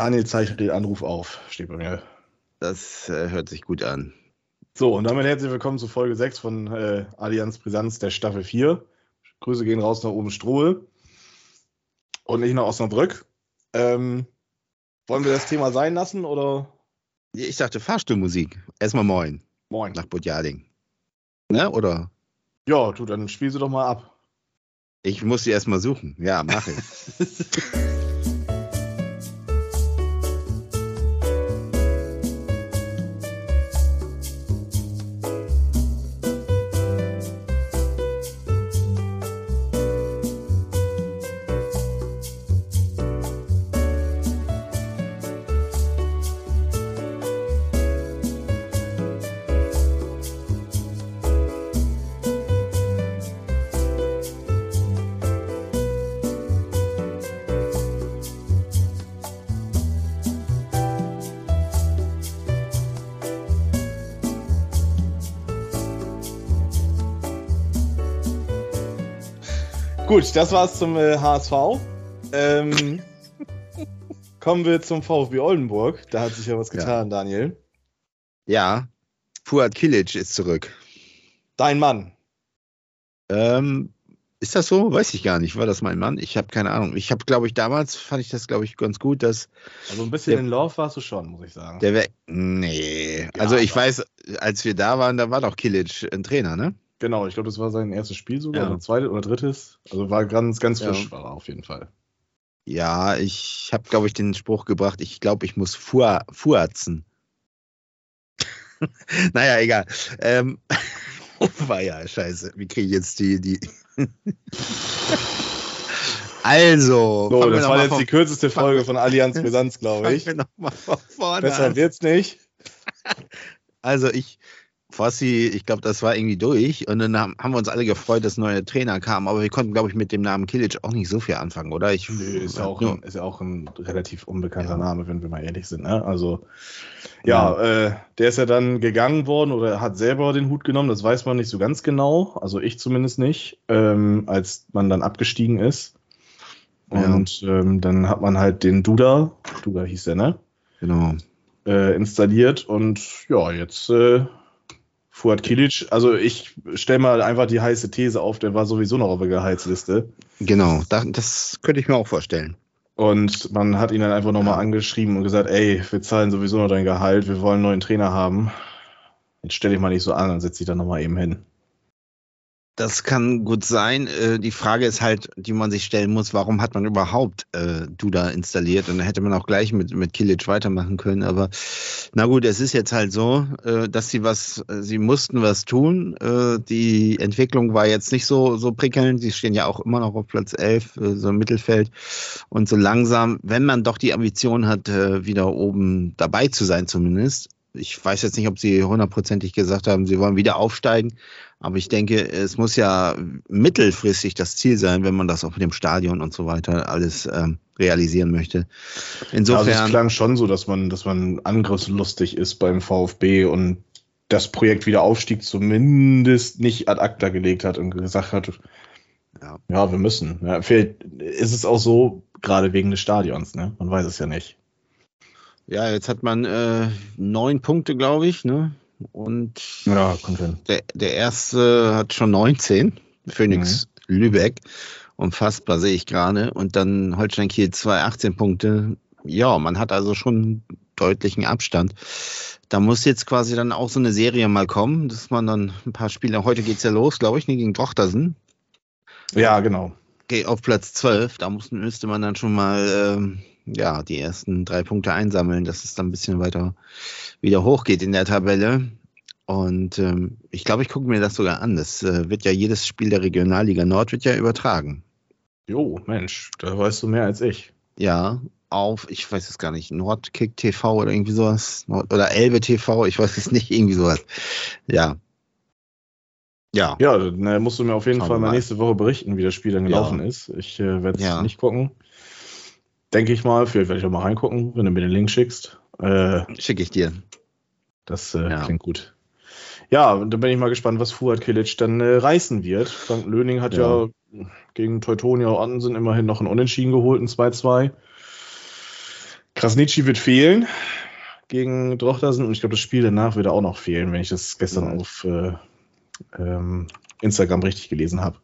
Daniel zeichnet den Anruf auf, steht bei mir. Das äh, hört sich gut an. So, und damit herzlich willkommen zu Folge 6 von äh, Allianz Brisanz der Staffel 4. Grüße gehen raus nach oben Strohe und nicht nach Osnabrück. Ähm, wollen wir das Thema sein lassen oder? Ich dachte Fahrstuhlmusik. Erstmal moin. Moin. Nach Budjading. Ne, oder? Ja, du, dann spiel sie doch mal ab. Ich muss sie erstmal suchen. Ja, mache ich. Gut, das war's zum äh, HSV. Ähm, kommen wir zum VfB Oldenburg. Da hat sich ja was getan, ja. Daniel. Ja, Fuad Kilic ist zurück. Dein Mann. Ähm, ist das so? Weiß ich gar nicht. War das mein Mann? Ich habe keine Ahnung. Ich habe, glaube ich, damals fand ich das, glaube ich, ganz gut, dass. Also ein bisschen der, in Love warst du schon, muss ich sagen. Der wär, nee. Ja, also ich weiß, als wir da waren, da war doch Kilic ein Trainer, ne? Genau, ich glaube, das war sein erstes Spiel sogar, ja. oder zweites oder drittes. Also war ganz, ganz frisch ja. war er auf jeden Fall. Ja, ich habe, glaube ich, den Spruch gebracht, ich glaube, ich muss fuhr, fuhrzen. naja, egal. Ähm, war ja scheiße. Wie kriege ich jetzt die. die also. So, das war jetzt die kürzeste Folge von Allianz Brisanz, glaube ich. Besser wird's nicht. Also ich Fossi, ich glaube, das war irgendwie durch. Und dann haben, wir uns alle gefreut, dass neue Trainer kamen. Aber wir konnten, glaube ich, mit dem Namen Kilic auch nicht so viel anfangen, oder? Ich, ist, ja auch ein, ist ja auch ein relativ unbekannter ja. Name, wenn wir mal ehrlich sind. Ne? Also, ja, ja. Äh, der ist ja dann gegangen worden oder hat selber den Hut genommen. Das weiß man nicht so ganz genau. Also, ich zumindest nicht, ähm, als man dann abgestiegen ist. Und ähm, dann hat man halt den Duda, Duda hieß der, ne? Genau. Äh, installiert und ja, jetzt äh, Fuad Kilic, also ich stelle mal einfach die heiße These auf, der war sowieso noch auf der Gehaltsliste. Genau, das könnte ich mir auch vorstellen. Und man hat ihn dann einfach nochmal angeschrieben und gesagt, ey, wir zahlen sowieso noch dein Gehalt, wir wollen einen neuen Trainer haben. Jetzt stelle ich mal nicht so an, dann setze ich da nochmal eben hin. Das kann gut sein. Äh, die Frage ist halt, die man sich stellen muss, warum hat man überhaupt äh, Duda installiert? Und da hätte man auch gleich mit, mit Kilic weitermachen können. Aber na gut, es ist jetzt halt so, äh, dass sie was, äh, sie mussten was tun. Äh, die Entwicklung war jetzt nicht so, so prickelnd. Sie stehen ja auch immer noch auf Platz 11, äh, so im Mittelfeld. Und so langsam, wenn man doch die Ambition hat, wieder oben dabei zu sein zumindest, ich weiß jetzt nicht, ob sie hundertprozentig gesagt haben, sie wollen wieder aufsteigen, aber ich denke, es muss ja mittelfristig das Ziel sein, wenn man das auch mit dem Stadion und so weiter alles ähm, realisieren möchte. Insofern. Also es klang schon so, dass man, dass man angriffslustig ist beim VfB und das Projekt Wiederaufstieg zumindest nicht ad acta gelegt hat und gesagt hat, ja, ja wir müssen. Ja, vielleicht ist es auch so, gerade wegen des Stadions, ne? Man weiß es ja nicht. Ja, jetzt hat man äh, neun Punkte, glaube ich, ne? Und ja. Der, der erste hat schon 19, Phoenix mhm. Lübeck. Unfassbar sehe ich gerade. Und dann Holstein Kiel 2, 18 Punkte. Ja, man hat also schon deutlichen Abstand. Da muss jetzt quasi dann auch so eine Serie mal kommen, dass man dann ein paar Spiele, heute geht es ja los, glaube ich, gegen Drochtersen. Ja, genau. Okay, auf Platz 12, da müsste man dann schon mal ähm, ja, die ersten drei Punkte einsammeln, dass es dann ein bisschen weiter wieder hochgeht in der Tabelle. Und ähm, ich glaube, ich gucke mir das sogar an. Das äh, wird ja jedes Spiel der Regionalliga Nord wird ja übertragen. Jo, Mensch, da weißt du mehr als ich. Ja, auf, ich weiß es gar nicht, Nordkick TV oder irgendwie sowas. Nord oder Elbe TV, ich weiß es nicht, irgendwie sowas. Ja. Ja. Ja, dann musst du mir auf jeden Schauen Fall mal nächste Woche berichten, wie das Spiel dann gelaufen ja. ist. Ich äh, werde es ja. nicht gucken. Denke ich mal. Vielleicht werde ich auch mal reingucken, wenn du mir den Link schickst. Äh, Schicke ich dir. Das äh, ja. klingt gut. Ja, und da bin ich mal gespannt, was Fuad Kilic dann äh, reißen wird. Frank Löning hat ja, ja gegen Teutonia Ottensen immerhin noch ein Unentschieden geholt, ein 2-2. Krasnitschi wird fehlen gegen Drochtersen und ich glaube, das Spiel danach wird auch noch fehlen, wenn ich das gestern ja. auf äh, ähm, Instagram richtig gelesen habe.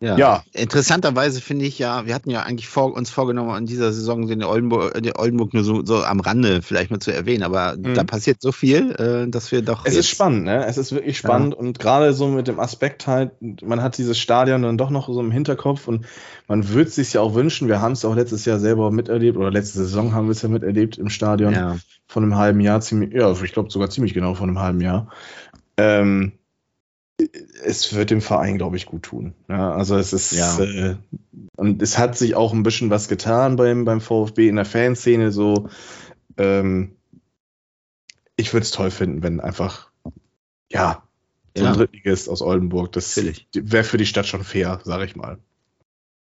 Ja. ja. Interessanterweise finde ich ja, wir hatten ja eigentlich vor, uns vorgenommen, in dieser Saison den Oldenburg, den Oldenburg nur so, so, am Rande vielleicht mal zu erwähnen, aber mhm. da passiert so viel, äh, dass wir doch. Es ist spannend, ne? Es ist wirklich spannend ja. und gerade so mit dem Aspekt halt, man hat dieses Stadion dann doch noch so im Hinterkopf und man würde es sich ja auch wünschen. Wir haben es auch letztes Jahr selber miterlebt oder letzte Saison haben wir es ja miterlebt im Stadion ja. von einem halben Jahr, ziemlich, ja, ich glaube sogar ziemlich genau von einem halben Jahr. Ähm, es wird dem Verein, glaube ich, gut tun. Ja, also es ist ja. äh, und es hat sich auch ein bisschen was getan beim, beim VfB in der Fanszene. So, ähm, ich würde es toll finden, wenn einfach ja so ein ja. Drittligist aus Oldenburg, das wäre für die Stadt schon fair, sage ich mal.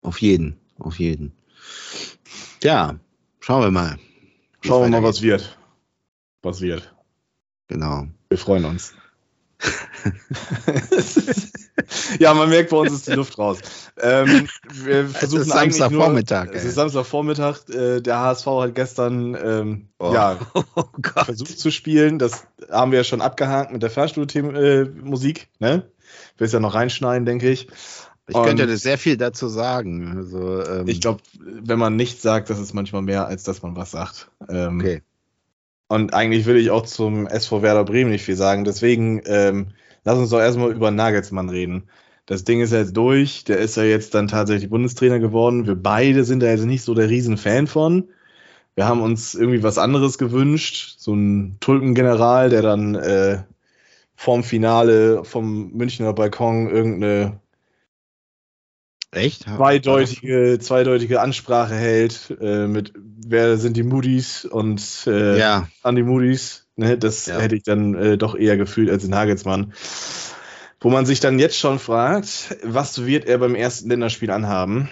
Auf jeden, auf jeden. Ja, schauen wir mal. Schauen wir mal, was wird. Was wird. Genau. Wir freuen uns. Ja, man merkt, bei uns ist die Luft raus. Ähm, wir versuchen es ist Samstagvormittag. Es ist Samstagvormittag. Äh, der HSV hat gestern ähm, oh. ja, oh versucht zu spielen. Das haben wir ja schon abgehakt mit der Fahrstuhlmusik. Äh, ne? Ich will es ja noch reinschneiden, denke ich. Ich Und könnte sehr viel dazu sagen. Also, ähm, ich glaube, wenn man nichts sagt, das ist manchmal mehr, als dass man was sagt. Ähm, okay. Und eigentlich will ich auch zum SV Werder Bremen nicht viel sagen. Deswegen ähm, lass uns doch erstmal über Nagelsmann reden. Das Ding ist jetzt durch. Der ist ja jetzt dann tatsächlich Bundestrainer geworden. Wir beide sind da jetzt nicht so der Riesenfan von. Wir haben uns irgendwie was anderes gewünscht. So ein Tulpengeneral, der dann äh, vorm Finale vom Münchner Balkon irgendeine Echt? Zweideutige, zweideutige Ansprache hält äh, mit wer sind die Moody's und äh, ja. Andy Moody's. Ne, das ja. hätte ich dann äh, doch eher gefühlt als Nagelsmann. Wo man sich dann jetzt schon fragt, was wird er beim ersten Länderspiel anhaben?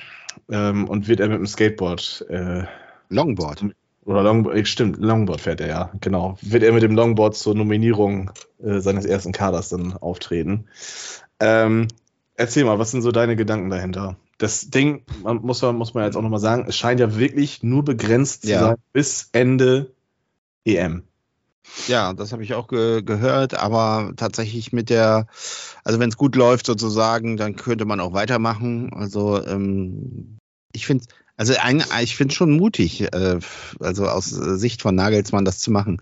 Ähm, und wird er mit dem Skateboard äh, Longboard. Oder Longboard, äh, stimmt, Longboard fährt er ja, genau. Wird er mit dem Longboard zur Nominierung äh, seines ersten Kaders dann auftreten? Ähm, Erzähl mal, was sind so deine Gedanken dahinter? Das Ding, man muss, muss man jetzt auch nochmal sagen, es scheint ja wirklich nur begrenzt zu ja. sein bis Ende EM. Ja, das habe ich auch ge gehört, aber tatsächlich mit der, also wenn es gut läuft sozusagen, dann könnte man auch weitermachen. Also ähm, ich finde, also ich finde schon mutig, äh, also aus Sicht von Nagelsmann das zu machen,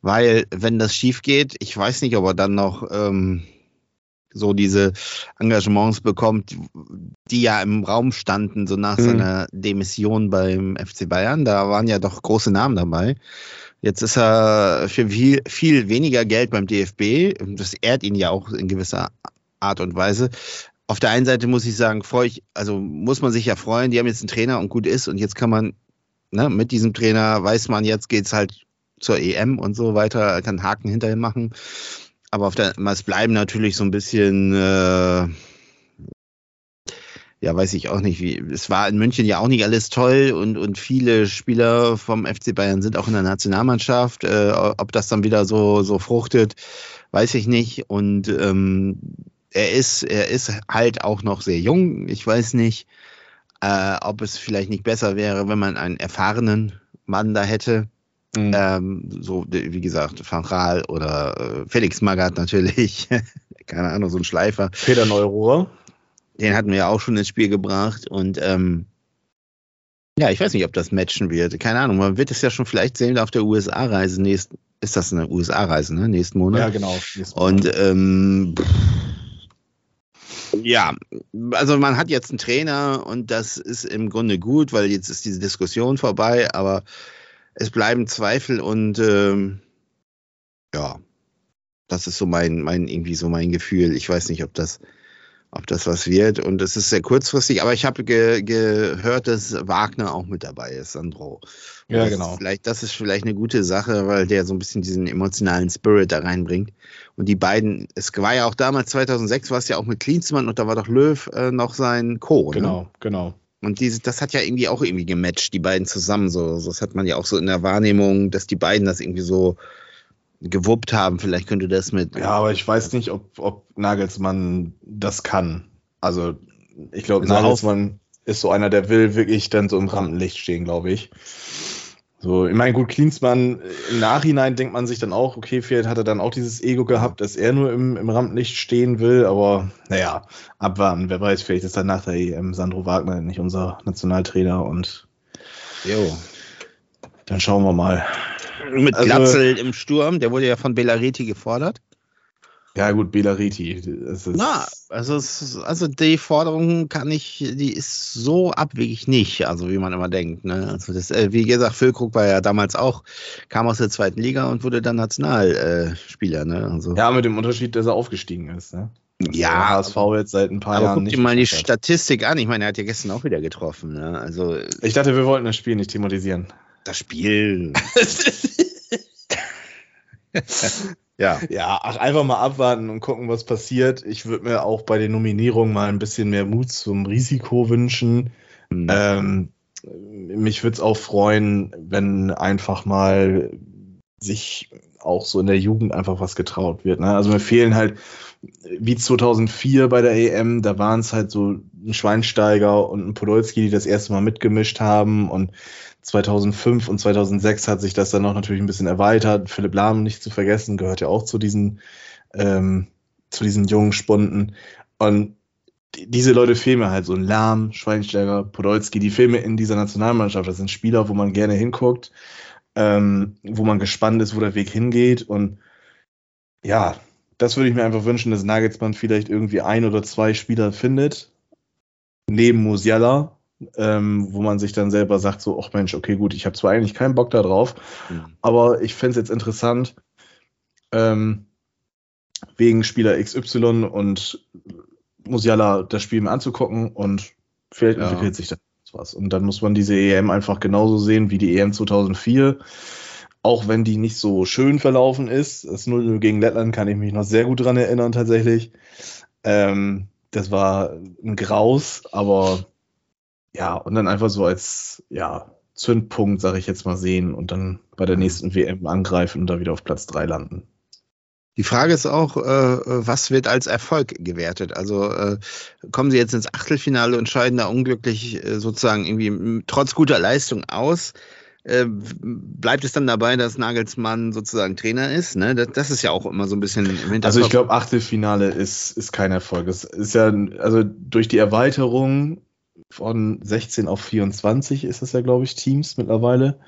weil wenn das schief geht, ich weiß nicht, ob er dann noch ähm, so diese Engagements bekommt, die ja im Raum standen, so nach mhm. seiner Demission beim FC Bayern. Da waren ja doch große Namen dabei. Jetzt ist er für viel, viel weniger Geld beim DFB. Das ehrt ihn ja auch in gewisser Art und Weise. Auf der einen Seite muss ich sagen, freue ich, also muss man sich ja freuen, die haben jetzt einen Trainer und gut ist und jetzt kann man, ne, mit diesem Trainer weiß man, jetzt geht's halt zur EM und so weiter, kann Haken hinterher machen. Aber auf der, es bleiben natürlich so ein bisschen, äh, ja, weiß ich auch nicht, wie. Es war in München ja auch nicht alles toll und, und viele Spieler vom FC Bayern sind auch in der Nationalmannschaft. Äh, ob das dann wieder so, so fruchtet, weiß ich nicht. Und ähm, er ist, er ist halt auch noch sehr jung. Ich weiß nicht, äh, ob es vielleicht nicht besser wäre, wenn man einen erfahrenen Mann da hätte. Mhm. Ähm, so, wie gesagt, Van Raal oder äh, Felix Magath natürlich. Keine Ahnung, so ein Schleifer. Peter Neurohr. Den hatten wir ja auch schon ins Spiel gebracht und ähm, ja, ich weiß nicht, ob das matchen wird. Keine Ahnung, man wird es ja schon vielleicht sehen auf der USA-Reise. Nächst, ist das eine USA-Reise, ne? Nächsten Monat. Ja, genau. Und ähm, ja, also man hat jetzt einen Trainer und das ist im Grunde gut, weil jetzt ist diese Diskussion vorbei, aber es bleiben Zweifel und ähm, ja, das ist so mein, mein, irgendwie so mein Gefühl. Ich weiß nicht, ob das, ob das was wird. Und es ist sehr kurzfristig, aber ich habe ge gehört, dass Wagner auch mit dabei ist, Sandro. Und ja, genau. Vielleicht, das ist vielleicht eine gute Sache, weil der so ein bisschen diesen emotionalen Spirit da reinbringt. Und die beiden, es war ja auch damals 2006, war es ja auch mit Klinsmann und da war doch Löw äh, noch sein Co. Genau, ne? genau. Und diese, das hat ja irgendwie auch irgendwie gematcht, die beiden zusammen. So, das hat man ja auch so in der Wahrnehmung, dass die beiden das irgendwie so gewuppt haben. Vielleicht könnte das mit. Ja, aber ich weiß nicht, ob, ob Nagelsmann das kann. Also, ich glaube, also Nagelsmann ist so einer, der will wirklich dann so im Rampenlicht stehen, glaube ich. So, ich meine, gut, Klinsmann, im Nachhinein denkt man sich dann auch, okay, vielleicht hat er dann auch dieses Ego gehabt, dass er nur im, im Rampenlicht stehen will, aber naja, abwarten. Wer weiß, vielleicht ist dann nach der EM Sandro Wagner nicht unser Nationaltrainer und jo. dann schauen wir mal. Mit also, Glatzel im Sturm, der wurde ja von Bellareti gefordert. Ja, gut, Belariti. Na, also, es, also die Forderung kann ich, die ist so abwegig nicht, also wie man immer denkt. Ne? Also das, äh, wie gesagt, Füllkrug war ja damals auch, kam aus der zweiten Liga und wurde dann Nationalspieler. Äh, ne? Also, ja, mit dem Unterschied, dass er aufgestiegen ist. Ne? ja, HSV jetzt seit ein paar aber Jahren guck dir mal die Statistik an. Ich meine, er hat ja gestern auch wieder getroffen. Ne? Also, ich dachte, wir wollten das Spiel nicht thematisieren. Das Spiel. Ja. Ja, ach, einfach mal abwarten und gucken, was passiert. Ich würde mir auch bei den Nominierungen mal ein bisschen mehr Mut zum Risiko wünschen. Mhm. Ähm, mich würde es auch freuen, wenn einfach mal sich auch so in der Jugend einfach was getraut wird. Ne? Also mir fehlen halt, wie 2004 bei der EM, da waren es halt so ein Schweinsteiger und ein Podolski, die das erste Mal mitgemischt haben und 2005 und 2006 hat sich das dann auch natürlich ein bisschen erweitert. Philipp Lahm nicht zu vergessen, gehört ja auch zu diesen, ähm, zu diesen jungen Spunden. Und die, diese Leute fehlen mir halt so Lahm, Schweinsteiger, Podolski, die Filme in dieser Nationalmannschaft. Das sind Spieler, wo man gerne hinguckt, ähm, wo man gespannt ist, wo der Weg hingeht. Und ja, das würde ich mir einfach wünschen, dass Nagelsmann vielleicht irgendwie ein oder zwei Spieler findet, neben Musiala, ähm, wo man sich dann selber sagt, so, ach Mensch, okay, gut, ich habe zwar eigentlich keinen Bock da drauf, mhm. aber ich fände es jetzt interessant, ähm, wegen Spieler XY und Musiala das Spiel mal anzugucken und vielleicht ja. entwickelt sich da was. Und dann muss man diese EM einfach genauso sehen wie die EM 2004. Auch wenn die nicht so schön verlaufen ist. Das 0 gegen Lettland kann ich mich noch sehr gut dran erinnern, tatsächlich. Ähm, das war ein Graus, aber ja, und dann einfach so als, ja, Zündpunkt, sage ich jetzt mal, sehen und dann bei der mhm. nächsten WM angreifen und da wieder auf Platz 3 landen. Die Frage ist auch, äh, was wird als Erfolg gewertet? Also äh, kommen Sie jetzt ins Achtelfinale und scheiden da unglücklich äh, sozusagen irgendwie trotz guter Leistung aus? Äh, bleibt es dann dabei, dass Nagelsmann sozusagen Trainer ist? Ne? Das, das, ist ja auch immer so ein bisschen im Hinterkopf. Also ich glaube, Achtelfinale ist, ist kein Erfolg. Es ist ja, also durch die Erweiterung von 16 auf 24 ist das ja, glaube ich, Teams mittlerweile,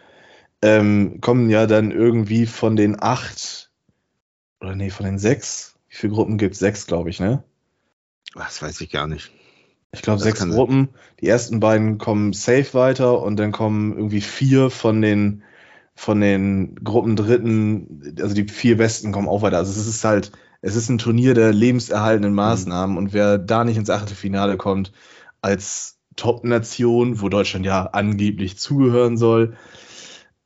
ähm, kommen ja dann irgendwie von den acht oder nee, von den sechs. Wie viele Gruppen gibt es? Sechs, glaube ich, ne? Das weiß ich gar nicht. Ich glaube, sechs Gruppen. Die ersten beiden kommen safe weiter und dann kommen irgendwie vier von den von den Gruppen dritten, also die vier besten kommen auch weiter. Also es ist halt, es ist ein Turnier der lebenserhaltenden mhm. Maßnahmen mhm. und wer da nicht ins Achtelfinale kommt, als Top-Nation, wo Deutschland ja angeblich zugehören soll.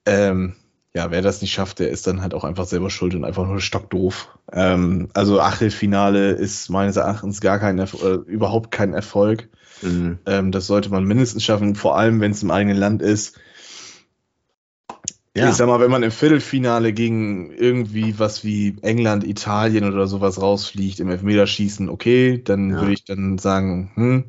Ähm, ja, wer das nicht schafft, der ist dann halt auch einfach selber schuld und einfach nur stockdoof. Ähm, also Achtelfinale ist meines Erachtens gar kein, Erf äh, überhaupt kein Erfolg. Mhm. Ähm, das sollte man mindestens schaffen, vor allem wenn es im eigenen Land ist. Ja. Ich sag mal, wenn man im Viertelfinale gegen irgendwie was wie England, Italien oder sowas rausfliegt im Elfmeterschießen, okay, dann ja. würde ich dann sagen, hm,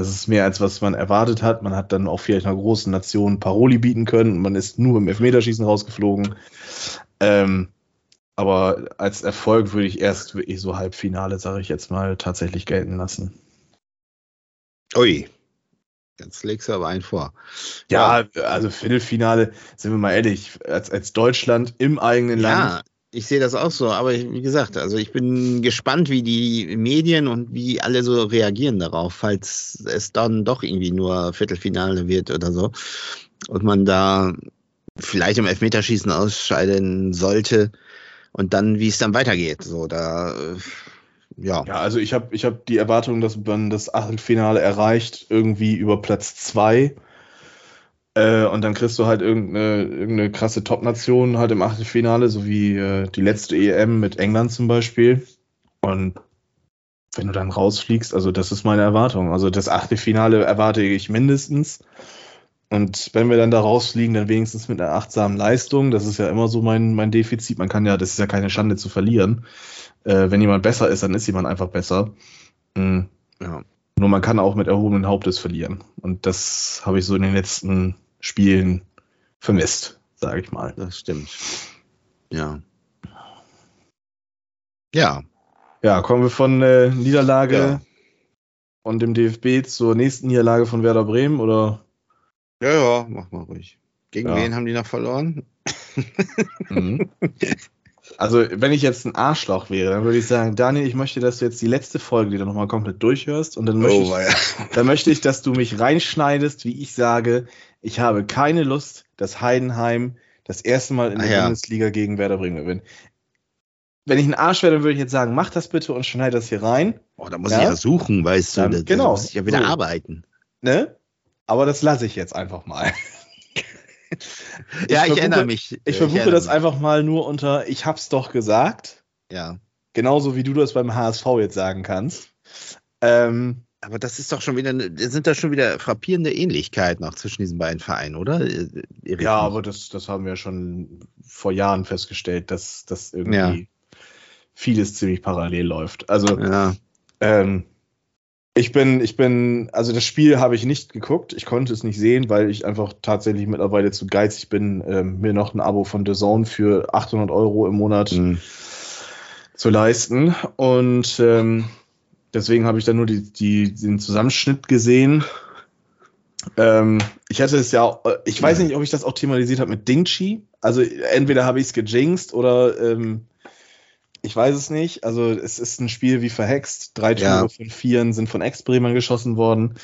das ist mehr als was man erwartet hat. Man hat dann auch vielleicht einer großen Nation Paroli bieten können und man ist nur im Elfmeterschießen rausgeflogen. Ähm, aber als Erfolg würde ich erst wirklich so Halbfinale, sage ich jetzt mal, tatsächlich gelten lassen. Ui, Jetzt legst du aber einen vor. Ja, also Viertelfinale, sind wir mal ehrlich, als, als Deutschland im eigenen Land ich sehe das auch so, aber wie gesagt, also ich bin gespannt, wie die Medien und wie alle so reagieren darauf, falls es dann doch irgendwie nur Viertelfinale wird oder so und man da vielleicht im Elfmeterschießen ausscheiden sollte und dann, wie es dann weitergeht. So, da, äh, ja. Ja, also ich habe ich hab die Erwartung, dass man das Achtelfinale erreicht, irgendwie über Platz zwei äh, und dann kriegst du halt irgendeine, irgendeine krasse Top-Nation halt im Achtelfinale, so wie äh, die letzte EM mit England zum Beispiel. Und wenn du dann rausfliegst, also das ist meine Erwartung. Also das Achtelfinale erwarte ich mindestens. Und wenn wir dann da rausfliegen, dann wenigstens mit einer achtsamen Leistung. Das ist ja immer so mein, mein Defizit. Man kann ja, das ist ja keine Schande zu verlieren. Äh, wenn jemand besser ist, dann ist jemand einfach besser. Mhm. Ja. Nur man kann auch mit erhobenen Hauptes verlieren. Und das habe ich so in den letzten Spielen vermisst, sage ich mal. Das stimmt. Ja. Ja. Ja, kommen wir von äh, Niederlage ja. und dem DFB zur nächsten Niederlage von Werder Bremen, oder? Ja, ja, mach mal ruhig. Gegen ja. wen haben die noch verloren? Mhm. Also, wenn ich jetzt ein Arschloch wäre, dann würde ich sagen, Daniel, ich möchte, dass du jetzt die letzte Folge wieder nochmal komplett durchhörst und dann möchte, oh, ich, dann möchte ich, dass du mich reinschneidest, wie ich sage, ich habe keine Lust, dass Heidenheim das erste Mal in der ja. Bundesliga gegen Werder Bremen gewinnt. Wenn ich ein Arsch wäre, dann würde ich jetzt sagen, mach das bitte und schneid das hier rein. Oh, da muss ja? ich ja suchen, weißt du. Dann, genau. Da muss ich ja wieder so. arbeiten. Ne? Aber das lasse ich jetzt einfach mal. Ja, ich, ich erinnere mich. Ich, ich verbuche das mich. einfach mal nur unter, ich hab's doch gesagt. Ja. Genauso wie du das beim HSV jetzt sagen kannst. Ähm, aber das ist doch schon wieder, sind da schon wieder frappierende Ähnlichkeiten auch zwischen diesen beiden Vereinen, oder? Erik ja, aber das, das haben wir schon vor Jahren festgestellt, dass das irgendwie ja. vieles ziemlich parallel läuft. Also, ja. ähm, ich bin, ich bin, also das Spiel habe ich nicht geguckt. Ich konnte es nicht sehen, weil ich einfach tatsächlich mittlerweile zu geizig bin, ähm, mir noch ein Abo von The Zone für 800 Euro im Monat mhm. zu leisten. Und ähm, deswegen habe ich dann nur die, die, den Zusammenschnitt gesehen. Ähm, ich hatte es ja, ich weiß nicht, ob ich das auch thematisiert habe mit Dingchi. Also entweder habe ich es gejinxt oder ähm, ich weiß es nicht. Also es ist ein Spiel wie verhext. Drei Tore ja. von vieren sind von Ex-Bremern geschossen worden.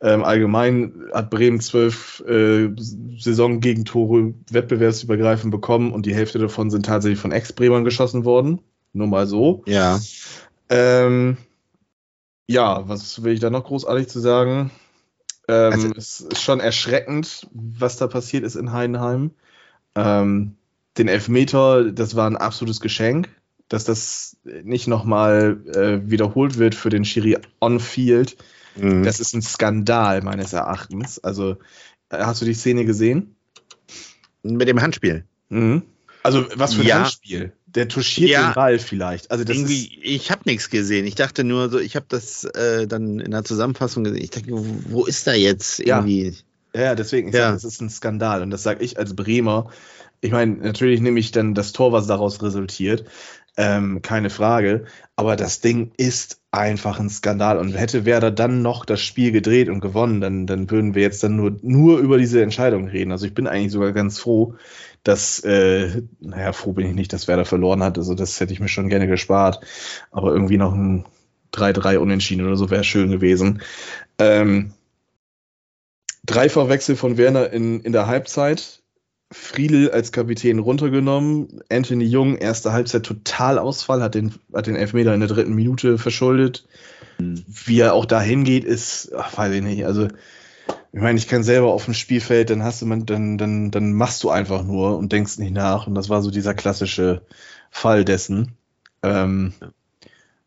Ähm, allgemein hat Bremen zwölf äh, Saisongegentore wettbewerbsübergreifend bekommen und die Hälfte davon sind tatsächlich von Ex-Bremern geschossen worden. Nur mal so. Ja. Ähm, ja, was will ich da noch großartig zu sagen? Ähm, also, es ist schon erschreckend, was da passiert ist in Heidenheim. Ähm, den Elfmeter, das war ein absolutes Geschenk dass das nicht nochmal äh, wiederholt wird für den Schiri on-field. Mhm. Das ist ein Skandal meines Erachtens. Also, äh, hast du die Szene gesehen? Mit dem Handspiel. Mhm. Also, was für ein ja. Handspiel? Der touchiert ja. den Ball vielleicht. Also das Irgendwie, ich habe nichts gesehen. Ich dachte nur so, ich habe das äh, dann in der Zusammenfassung gesehen. Ich dachte, wo, wo ist da jetzt irgendwie? Ja, ja deswegen, ich ja. Sag, das ist ein Skandal. Und das sage ich als Bremer. Ich meine, natürlich nehme ich dann das Tor, was daraus resultiert ähm, keine Frage. Aber das Ding ist einfach ein Skandal. Und hätte Werder dann noch das Spiel gedreht und gewonnen, dann, dann würden wir jetzt dann nur, nur über diese Entscheidung reden. Also ich bin eigentlich sogar ganz froh, dass, äh, naja, froh bin ich nicht, dass Werder verloren hat. Also das hätte ich mir schon gerne gespart. Aber irgendwie noch ein 3-3 Unentschieden oder so wäre schön gewesen. Ähm, Dreifachwechsel von Werner in, in der Halbzeit. Friedel als Kapitän runtergenommen. Anthony Jung, erste Halbzeit Totalausfall, hat den, hat den Elfmeter in der dritten Minute verschuldet. Mhm. Wie er auch dahin geht, ist, ach, weiß ich nicht. Also, ich meine, ich kann selber auf dem Spielfeld, dann hast du, dann, dann, dann machst du einfach nur und denkst nicht nach. Und das war so dieser klassische Fall dessen. Ähm,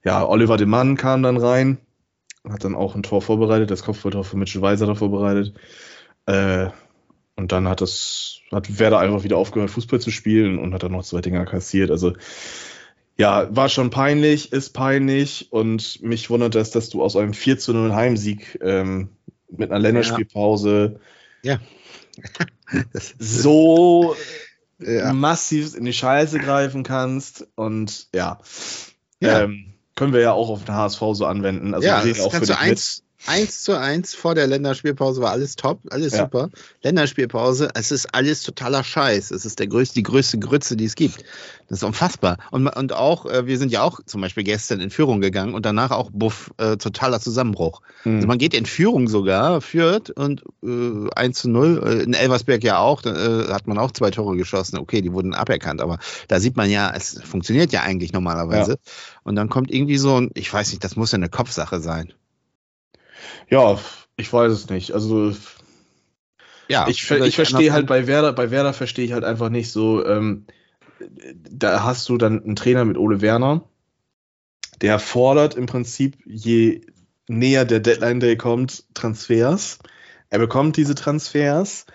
ja, Oliver de Mann kam dann rein, hat dann auch ein Tor vorbereitet, das Kopfballtor für Mitchell Weiser da vorbereitet. Äh, und dann hat das, hat Werder einfach wieder aufgehört, Fußball zu spielen und hat dann noch zwei Dinger kassiert. Also ja, war schon peinlich, ist peinlich und mich wundert es, dass du aus einem 4 zu 0 Heimsieg ähm, mit einer Länderspielpause ja. so ja. massiv in die Scheiße greifen kannst und ja, ja. Ähm, können wir ja auch auf den HSV so anwenden. Also ja, das auch kannst für du eins, 1 zu 1 vor der Länderspielpause war alles top, alles ja. super. Länderspielpause, es ist alles totaler Scheiß. Es ist der größte, die größte Grütze, die es gibt. Das ist unfassbar. Und, und auch, äh, wir sind ja auch zum Beispiel gestern in Führung gegangen und danach auch Buff, äh, totaler Zusammenbruch. Mhm. Also man geht in Führung sogar, führt und äh, 1 zu 0. Äh, in Elversberg ja auch, äh, hat man auch zwei Tore geschossen. Okay, die wurden aberkannt, aber da sieht man ja, es funktioniert ja eigentlich normalerweise. Ja. Und dann kommt irgendwie so ein, ich weiß nicht, das muss ja eine Kopfsache sein. Ja, ich weiß es nicht. Also ja, ich, ich verstehe halt bei Werder, bei Werder verstehe ich halt einfach nicht so, ähm, da hast du dann einen Trainer mit Ole Werner, der fordert im Prinzip, je näher der Deadline Day kommt, Transfers. er bekommt diese Transfers,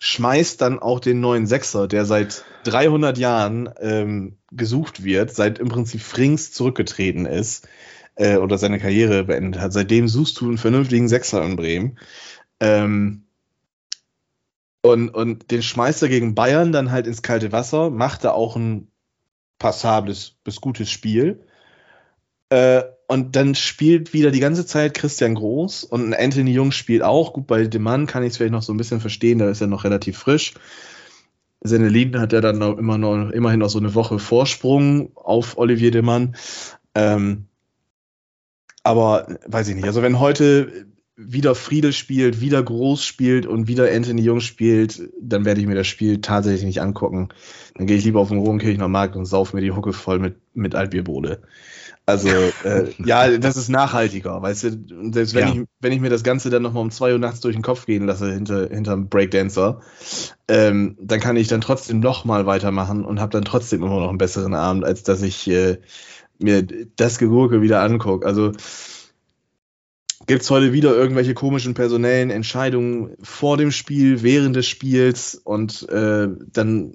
schmeißt dann auch den neuen Sechser, der seit 300 Jahren ähm, gesucht wird, seit im Prinzip Frings zurückgetreten ist äh, oder seine Karriere beendet hat. Seitdem suchst du einen vernünftigen Sechser in Bremen. Ähm, und, und den schmeißt er gegen Bayern dann halt ins kalte Wasser, macht da auch ein passables bis gutes Spiel. Äh, und dann spielt wieder die ganze Zeit Christian Groß und Anthony Jung spielt auch. Gut, bei dem Mann kann ich es vielleicht noch so ein bisschen verstehen, da ist er noch relativ frisch. Senelin hat ja dann noch immer noch, immerhin noch so eine Woche Vorsprung auf Olivier de Mann. Ähm, aber weiß ich nicht. Also wenn heute wieder Friedel spielt, wieder Groß spielt und wieder Anthony Jung spielt, dann werde ich mir das Spiel tatsächlich nicht angucken. Dann gehe ich lieber auf den Rohenkirchner Markt und sauf mir die Hucke voll mit, mit Altbierbode. Also, äh, ja, das ist nachhaltiger, weißt du? Selbst wenn, ja. ich, wenn ich mir das Ganze dann nochmal um zwei Uhr nachts durch den Kopf gehen lasse hinter, hinterm Breakdancer, ähm, dann kann ich dann trotzdem nochmal weitermachen und habe dann trotzdem immer noch einen besseren Abend, als dass ich äh, mir das Gegurke wieder angucke. Also, gibt es heute wieder irgendwelche komischen personellen Entscheidungen vor dem Spiel, während des Spiels und äh, dann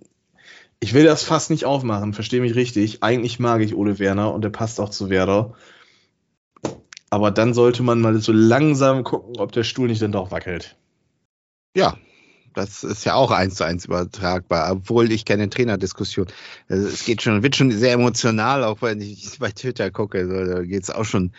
ich will das fast nicht aufmachen, verstehe mich richtig. Eigentlich mag ich Ole Werner und der passt auch zu Werder. Aber dann sollte man mal so langsam gucken, ob der Stuhl nicht dann doch wackelt. Ja, das ist ja auch eins zu eins übertragbar, obwohl ich keine Trainerdiskussion. Also es geht schon, wird schon sehr emotional, auch wenn ich bei Twitter gucke. da geht es auch schon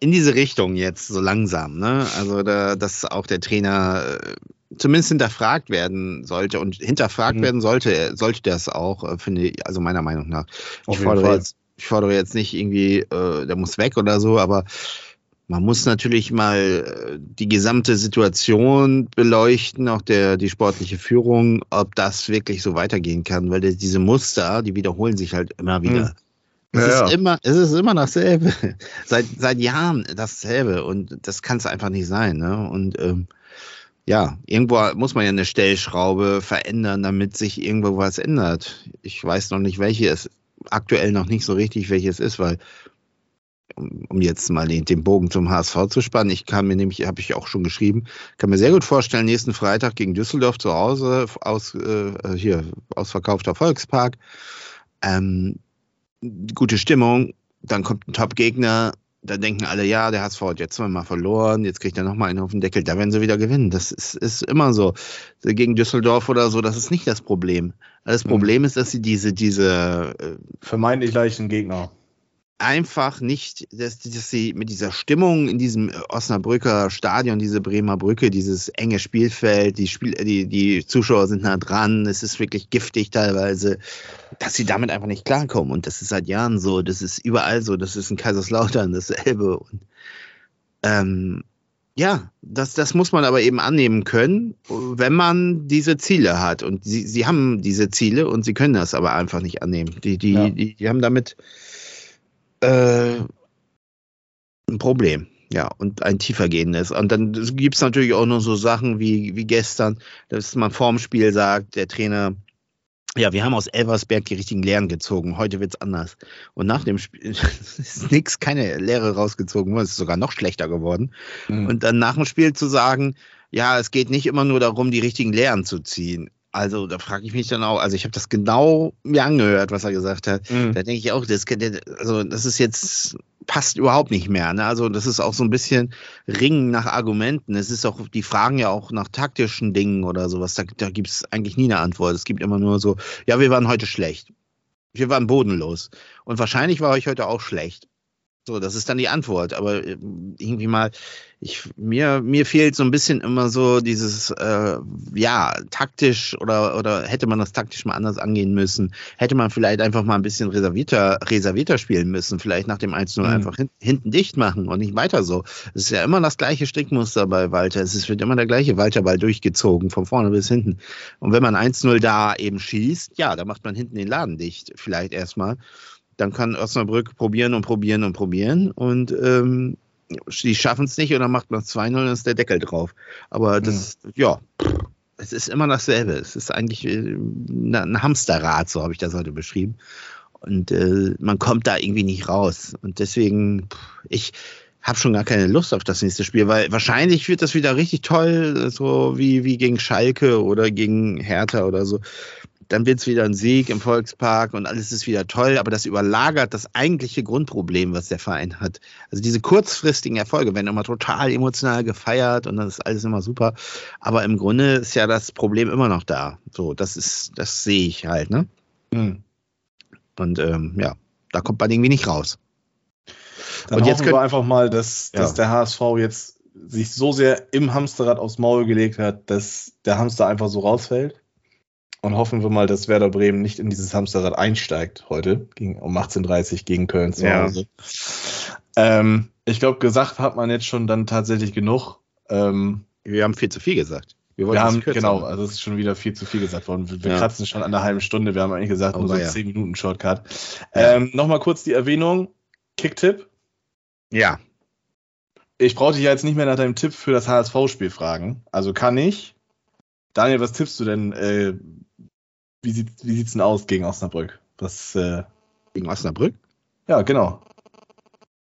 in diese Richtung jetzt so langsam. Ne? Also da, dass auch der Trainer äh, zumindest hinterfragt werden sollte und hinterfragt mhm. werden sollte, sollte das auch, äh, finde ich, also meiner Meinung nach. ich fordere, jetzt, ich fordere jetzt nicht irgendwie, äh, der muss weg oder so, aber man muss natürlich mal äh, die gesamte Situation beleuchten, auch der, die sportliche Führung, ob das wirklich so weitergehen kann, weil diese Muster, die wiederholen sich halt immer wieder. Es, ja, ist ja. Immer, es ist immer dasselbe. seit, seit Jahren dasselbe. Und das kann es einfach nicht sein. Ne? Und ähm, ja, irgendwo muss man ja eine Stellschraube verändern, damit sich irgendwo was ändert. Ich weiß noch nicht, welche es aktuell noch nicht so richtig, welches ist, weil um jetzt mal den, Bogen zum HSV zu spannen, ich kann mir nämlich, habe ich auch schon geschrieben, kann mir sehr gut vorstellen, nächsten Freitag gegen Düsseldorf zu Hause aus äh, hier ausverkaufter Volkspark, ähm, gute Stimmung, dann kommt ein Top-Gegner, da denken alle, ja, der HSV hat jetzt mal verloren, jetzt kriegt er nochmal einen auf den Deckel, da werden sie wieder gewinnen. Das ist, ist immer so. Gegen Düsseldorf oder so, das ist nicht das Problem. Das mhm. Problem ist, dass sie diese, diese äh, vermeintlich leichten Gegner einfach nicht, dass, dass, sie mit dieser Stimmung in diesem Osnabrücker Stadion, diese Bremer Brücke, dieses enge Spielfeld, die, Spiel, die, die Zuschauer sind nah dran, es ist wirklich giftig teilweise, dass sie damit einfach nicht klarkommen. Und das ist seit Jahren so, das ist überall so, das ist in Kaiserslautern dasselbe. Und, ähm, ja, das, das muss man aber eben annehmen können, wenn man diese Ziele hat. Und sie, sie haben diese Ziele und sie können das aber einfach nicht annehmen. Die, die, ja. die, die haben damit äh, ein Problem. Ja, und ein tiefergehendes. Und dann gibt es natürlich auch noch so Sachen wie, wie gestern, dass man vorm Spiel sagt, der Trainer, ja, wir haben aus Elversberg die richtigen Lehren gezogen. Heute wird es anders. Und nach dem Spiel ist nichts, keine Lehre rausgezogen worden. Es ist sogar noch schlechter geworden. Mhm. Und dann nach dem Spiel zu sagen, ja, es geht nicht immer nur darum, die richtigen Lehren zu ziehen. Also da frage ich mich dann auch, also ich habe das genau mir angehört, was er gesagt hat. Mhm. Da denke ich auch, das, also das ist jetzt, passt überhaupt nicht mehr. Ne? Also das ist auch so ein bisschen Ringen nach Argumenten. Es ist auch, die fragen ja auch nach taktischen Dingen oder sowas. Da, da gibt es eigentlich nie eine Antwort. Es gibt immer nur so, ja, wir waren heute schlecht. Wir waren bodenlos. Und wahrscheinlich war ich heute auch schlecht. So, das ist dann die Antwort. Aber äh, irgendwie mal, ich, mir, mir fehlt so ein bisschen immer so dieses, äh, ja, taktisch oder, oder hätte man das taktisch mal anders angehen müssen. Hätte man vielleicht einfach mal ein bisschen reservierter, reservierter spielen müssen. Vielleicht nach dem 1-0 mhm. einfach hin, hinten dicht machen und nicht weiter so. Es ist ja immer das gleiche Strickmuster bei Walter. Es wird immer der gleiche Walterball durchgezogen, von vorne bis hinten. Und wenn man 1-0 da eben schießt, ja, da macht man hinten den Laden dicht. Vielleicht erstmal dann kann Osnabrück probieren und probieren und probieren und ähm, die schaffen es nicht und dann macht man 2-0 und ist der Deckel drauf. Aber das, ja. ja, es ist immer dasselbe. Es ist eigentlich äh, ein Hamsterrad, so habe ich das heute beschrieben. Und äh, man kommt da irgendwie nicht raus. Und deswegen, ich habe schon gar keine Lust auf das nächste Spiel, weil wahrscheinlich wird das wieder richtig toll, so wie, wie gegen Schalke oder gegen Hertha oder so. Dann wird es wieder ein Sieg im Volkspark und alles ist wieder toll, aber das überlagert das eigentliche Grundproblem, was der Verein hat. Also diese kurzfristigen Erfolge werden immer total emotional gefeiert und das ist alles immer super. Aber im Grunde ist ja das Problem immer noch da. So, das ist, das sehe ich halt, ne? Mhm. Und ähm, ja, da kommt man irgendwie nicht raus. Dann und jetzt können wir einfach mal, dass, ja. dass der HSV jetzt sich so sehr im Hamsterrad aufs Maul gelegt hat, dass der Hamster einfach so rausfällt. Und hoffen wir mal, dass Werder Bremen nicht in dieses Hamsterrad einsteigt heute gegen, um 18.30 Uhr gegen Köln zu Hause. Ja. Ähm, ich glaube, gesagt hat man jetzt schon dann tatsächlich genug. Ähm, wir haben viel zu viel gesagt. Wir, wir haben, genau, also es ist schon wieder viel zu viel gesagt worden. Wir, wir ja. kratzen schon an einer halben Stunde. Wir haben eigentlich gesagt, oh, nur so ja. 10 Minuten Shortcut. Ähm, Nochmal kurz die Erwähnung. Kicktipp. Ja. Ich brauche dich ja jetzt nicht mehr nach deinem Tipp für das HSV-Spiel fragen. Also kann ich. Daniel, was tippst du denn? Äh, wie sieht wie denn aus gegen Osnabrück? Was, äh, gegen Osnabrück? Ja, genau.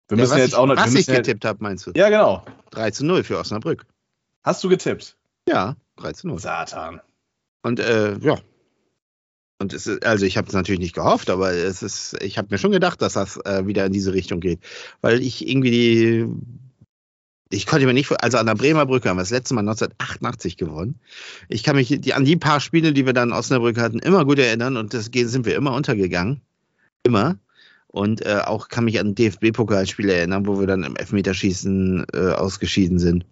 Wir ja, müssen jetzt ich, auch noch. Was ich getippt habe, meinst du? Ja, genau. 3 zu 0 für Osnabrück. Hast du getippt? Ja, 3 zu 0. Satan. Und äh, ja. Und es ist, also ich habe es natürlich nicht gehofft, aber es ist, ich habe mir schon gedacht, dass das äh, wieder in diese Richtung geht. Weil ich irgendwie die, ich konnte mir nicht, also an der Bremer Brücke haben wir das letzte Mal 1988 gewonnen. Ich kann mich die, an die paar Spiele, die wir dann in Osnabrück hatten, immer gut erinnern und das sind wir immer untergegangen. Immer. Und äh, auch kann mich an DFB-Pokalspiele erinnern, wo wir dann im Elfmeterschießen äh, ausgeschieden sind.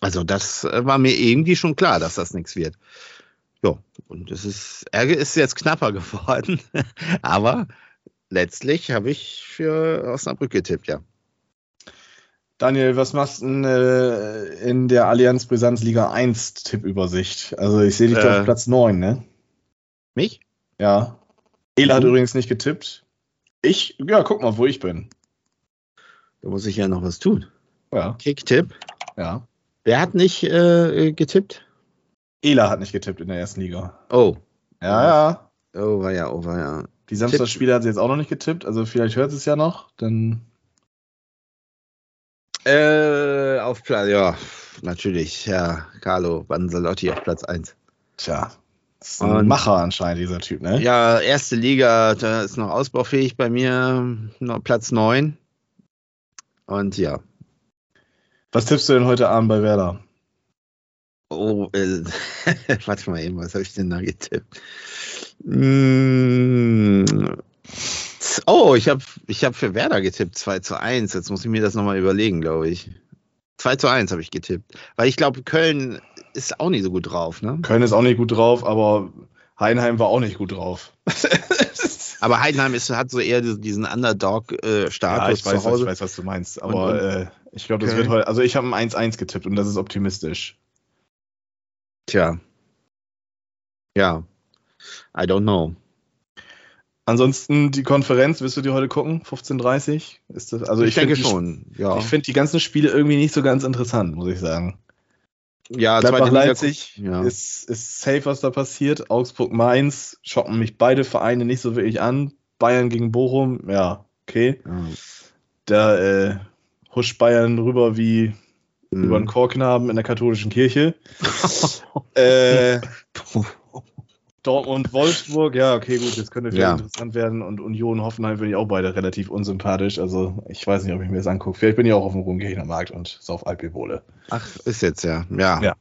Also das äh, war mir irgendwie schon klar, dass das nichts wird. Ja, und es ist, Ärger ist jetzt knapper geworden, aber letztlich habe ich für Osnabrück getippt, ja. Daniel, was machst du denn äh, in der Allianz Brisanz Liga 1 Tippübersicht? Also ich sehe dich äh, auf Platz 9, ne? Mich? Ja. Ela hat übrigens nicht getippt. Ich, ja, guck mal, wo ich bin. Da muss ich ja noch was tun. Ja. Kick-Tipp. Ja. Wer hat nicht äh, getippt? Ela hat nicht getippt in der ersten Liga. Oh. Ja, ja. Oh, war ja, oh, war ja. Die Samstagsspiele hat sie jetzt auch noch nicht getippt, also vielleicht hört sie es ja noch, dann. Äh, auf Platz, ja, natürlich, ja, Carlo Banzalotti auf Platz 1. Tja, ist ein Und, Macher anscheinend, dieser Typ, ne? Ja, erste Liga, da ist noch ausbaufähig bei mir, noch Platz 9. Und ja, was tippst du denn heute Abend bei Werder? Oh, äh, warte mal eben, was habe ich denn da getippt? Mm, oh, ich habe ich hab für Werder getippt, 2 zu 1. Jetzt muss ich mir das nochmal überlegen, glaube ich. 2 zu 1 habe ich getippt. Weil ich glaube, Köln ist auch nicht so gut drauf, ne? Köln ist auch nicht gut drauf, aber Heidenheim war auch nicht gut drauf. aber Heidenheim ist, hat so eher diesen Underdog-Status äh, ja, ich weiß. Ich weiß, was du meinst. Aber und, und, äh, ich glaube, das okay. wird heute. Also ich habe ein 1-1 getippt und das ist optimistisch. Tja. Ja. I don't know. Ansonsten die Konferenz, wirst du die heute gucken? 15.30 ist das? Also ich, ich denke schon. Ja. Ich finde die ganzen Spiele irgendwie nicht so ganz interessant, muss ich sagen. Ja, Gladbach Leipzig ja. ist, ist safe, was da passiert. Augsburg Mainz schocken mich beide Vereine nicht so wirklich an. Bayern gegen Bochum, ja, okay. Ja. Da äh, huscht Bayern rüber wie mhm. über einen Chorknaben in der katholischen Kirche. äh, Dortmund, Wolfsburg, ja, okay, gut, jetzt könnte vielleicht ja. interessant werden. Und Union, Hoffenheim finde ich auch beide relativ unsympathisch. Also ich weiß nicht, ob ich mir das angucke. Vielleicht bin ich auch auf dem Rumgehender Markt und sauf Alpibole. Ach, ist jetzt ja. ja. Ja.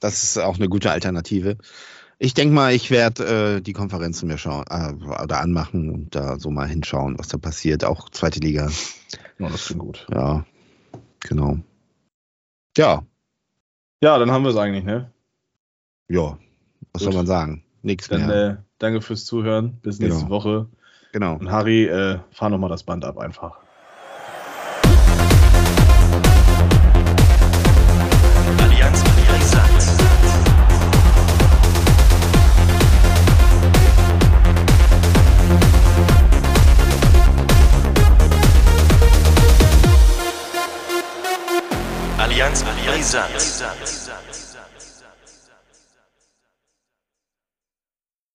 Das ist auch eine gute Alternative. Ich denke mal, ich werde äh, die Konferenzen mir schauen äh, oder anmachen und da so mal hinschauen, was da passiert. Auch zweite Liga. Ja, das klingt gut. Ja, Genau. Ja. Ja, dann haben wir es eigentlich, ne? Ja. Was Gut. soll man sagen? Nichts mehr. Äh, danke fürs Zuhören. Bis nächste genau. Woche. Genau. Und Harry, äh, fahr nochmal das Band ab einfach. Allianz Brisant.